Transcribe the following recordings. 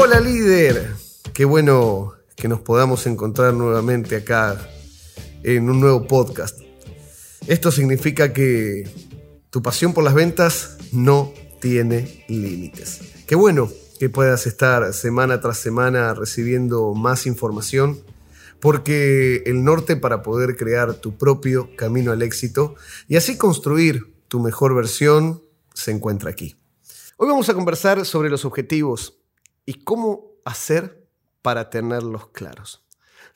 Hola líder, qué bueno que nos podamos encontrar nuevamente acá en un nuevo podcast. Esto significa que tu pasión por las ventas no tiene límites. Qué bueno que puedas estar semana tras semana recibiendo más información, porque el norte para poder crear tu propio camino al éxito y así construir tu mejor versión se encuentra aquí. Hoy vamos a conversar sobre los objetivos y cómo hacer para tenerlos claros.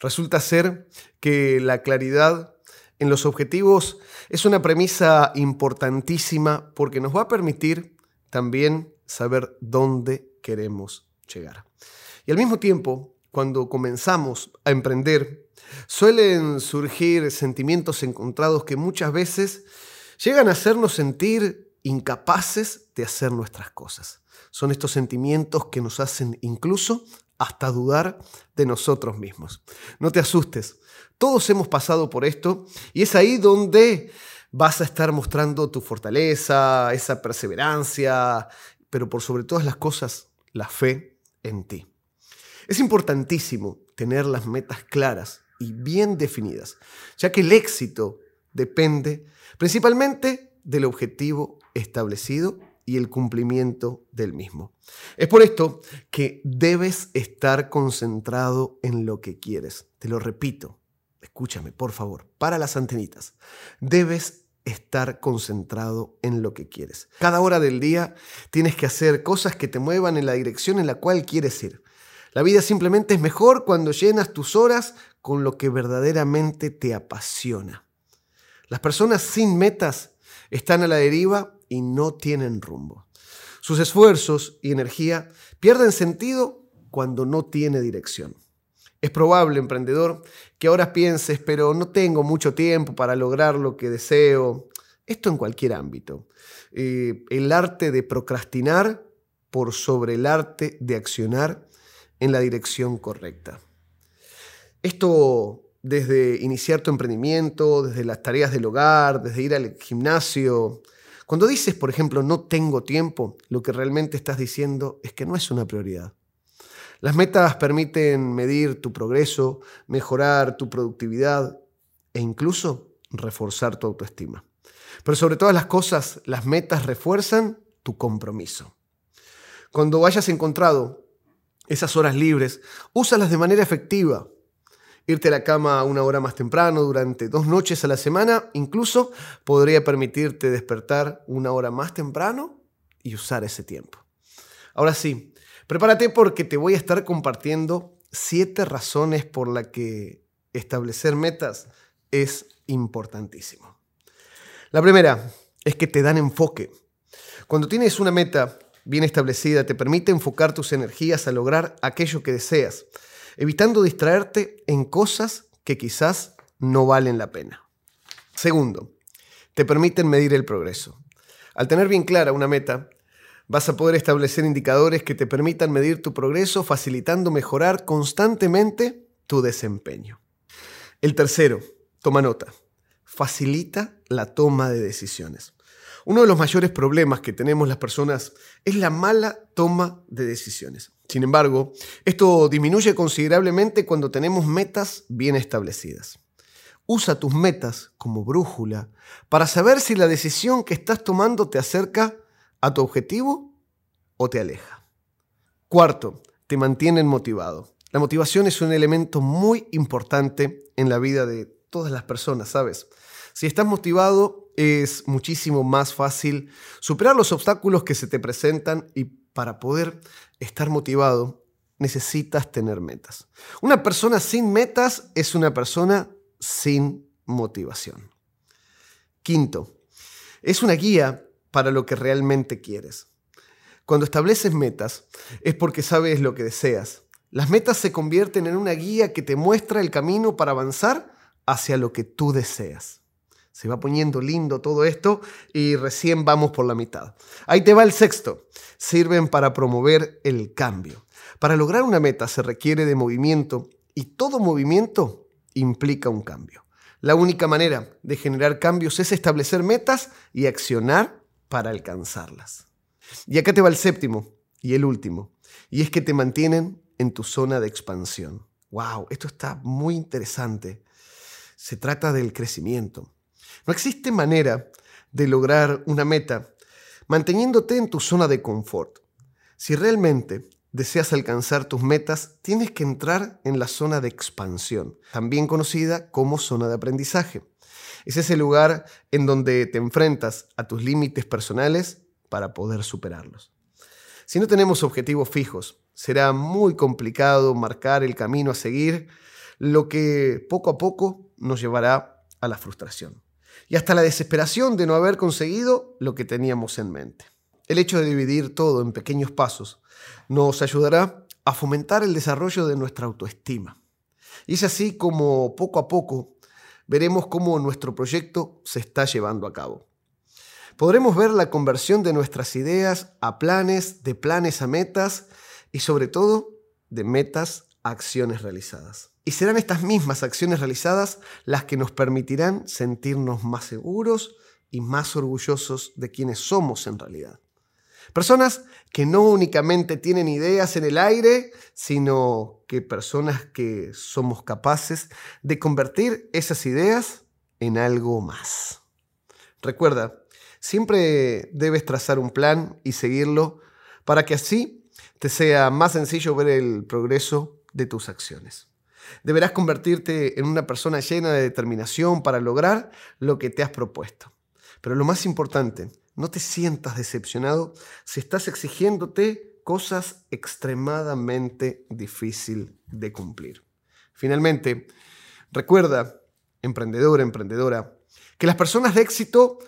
Resulta ser que la claridad en los objetivos es una premisa importantísima porque nos va a permitir también saber dónde queremos llegar. Y al mismo tiempo, cuando comenzamos a emprender, suelen surgir sentimientos encontrados que muchas veces llegan a hacernos sentir incapaces de hacer nuestras cosas. Son estos sentimientos que nos hacen incluso hasta dudar de nosotros mismos. No te asustes, todos hemos pasado por esto y es ahí donde vas a estar mostrando tu fortaleza, esa perseverancia, pero por sobre todas las cosas, la fe en ti. Es importantísimo tener las metas claras y bien definidas, ya que el éxito depende principalmente del objetivo establecido y el cumplimiento del mismo. Es por esto que debes estar concentrado en lo que quieres. Te lo repito, escúchame, por favor, para las antenitas. Debes estar concentrado en lo que quieres. Cada hora del día tienes que hacer cosas que te muevan en la dirección en la cual quieres ir. La vida simplemente es mejor cuando llenas tus horas con lo que verdaderamente te apasiona. Las personas sin metas están a la deriva y no tienen rumbo. Sus esfuerzos y energía pierden sentido cuando no tiene dirección. Es probable, emprendedor, que ahora pienses, pero no tengo mucho tiempo para lograr lo que deseo. Esto en cualquier ámbito. Eh, el arte de procrastinar por sobre el arte de accionar en la dirección correcta. Esto desde iniciar tu emprendimiento, desde las tareas del hogar, desde ir al gimnasio, cuando dices, por ejemplo, no tengo tiempo, lo que realmente estás diciendo es que no es una prioridad. Las metas permiten medir tu progreso, mejorar tu productividad e incluso reforzar tu autoestima. Pero sobre todas las cosas, las metas refuerzan tu compromiso. Cuando hayas encontrado esas horas libres, úsalas de manera efectiva Irte a la cama una hora más temprano durante dos noches a la semana incluso podría permitirte despertar una hora más temprano y usar ese tiempo. Ahora sí, prepárate porque te voy a estar compartiendo siete razones por las que establecer metas es importantísimo. La primera es que te dan enfoque. Cuando tienes una meta bien establecida, te permite enfocar tus energías a lograr aquello que deseas evitando distraerte en cosas que quizás no valen la pena. Segundo, te permiten medir el progreso. Al tener bien clara una meta, vas a poder establecer indicadores que te permitan medir tu progreso, facilitando mejorar constantemente tu desempeño. El tercero, toma nota, facilita la toma de decisiones. Uno de los mayores problemas que tenemos las personas es la mala toma de decisiones. Sin embargo, esto disminuye considerablemente cuando tenemos metas bien establecidas. Usa tus metas como brújula para saber si la decisión que estás tomando te acerca a tu objetivo o te aleja. Cuarto, te mantienen motivado. La motivación es un elemento muy importante en la vida de todas las personas, ¿sabes? Si estás motivado, es muchísimo más fácil superar los obstáculos que se te presentan y para poder estar motivado necesitas tener metas. Una persona sin metas es una persona sin motivación. Quinto, es una guía para lo que realmente quieres. Cuando estableces metas es porque sabes lo que deseas. Las metas se convierten en una guía que te muestra el camino para avanzar hacia lo que tú deseas. Se va poniendo lindo todo esto y recién vamos por la mitad. Ahí te va el sexto. Sirven para promover el cambio. Para lograr una meta se requiere de movimiento y todo movimiento implica un cambio. La única manera de generar cambios es establecer metas y accionar para alcanzarlas. Y acá te va el séptimo. Y el último, y es que te mantienen en tu zona de expansión. ¡Wow! Esto está muy interesante. Se trata del crecimiento. No existe manera de lograr una meta manteniéndote en tu zona de confort. Si realmente deseas alcanzar tus metas, tienes que entrar en la zona de expansión, también conocida como zona de aprendizaje. Es ese lugar en donde te enfrentas a tus límites personales para poder superarlos. Si no tenemos objetivos fijos, será muy complicado marcar el camino a seguir, lo que poco a poco nos llevará a la frustración y hasta la desesperación de no haber conseguido lo que teníamos en mente. El hecho de dividir todo en pequeños pasos nos ayudará a fomentar el desarrollo de nuestra autoestima. Y es así como poco a poco veremos cómo nuestro proyecto se está llevando a cabo. Podremos ver la conversión de nuestras ideas a planes, de planes a metas y sobre todo de metas acciones realizadas. Y serán estas mismas acciones realizadas las que nos permitirán sentirnos más seguros y más orgullosos de quienes somos en realidad. Personas que no únicamente tienen ideas en el aire, sino que personas que somos capaces de convertir esas ideas en algo más. Recuerda, siempre debes trazar un plan y seguirlo para que así te sea más sencillo ver el progreso de tus acciones. Deberás convertirte en una persona llena de determinación para lograr lo que te has propuesto. Pero lo más importante, no te sientas decepcionado si estás exigiéndote cosas extremadamente difíciles de cumplir. Finalmente, recuerda, emprendedor, emprendedora, que las personas de éxito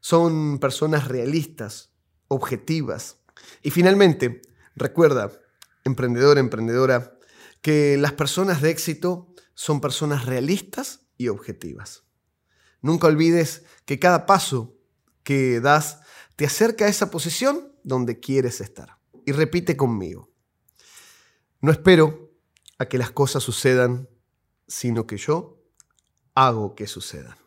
son personas realistas, objetivas. Y finalmente, recuerda, emprendedor, emprendedora, que las personas de éxito son personas realistas y objetivas. Nunca olvides que cada paso que das te acerca a esa posición donde quieres estar. Y repite conmigo. No espero a que las cosas sucedan, sino que yo hago que sucedan.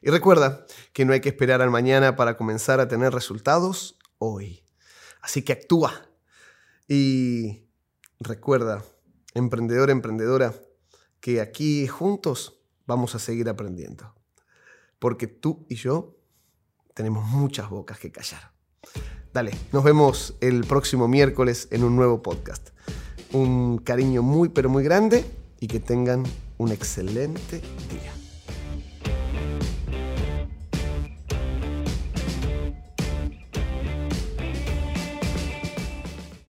Y recuerda que no hay que esperar al mañana para comenzar a tener resultados hoy. Así que actúa. Y recuerda emprendedor, emprendedora, que aquí juntos vamos a seguir aprendiendo. Porque tú y yo tenemos muchas bocas que callar. Dale, nos vemos el próximo miércoles en un nuevo podcast. Un cariño muy pero muy grande y que tengan un excelente día.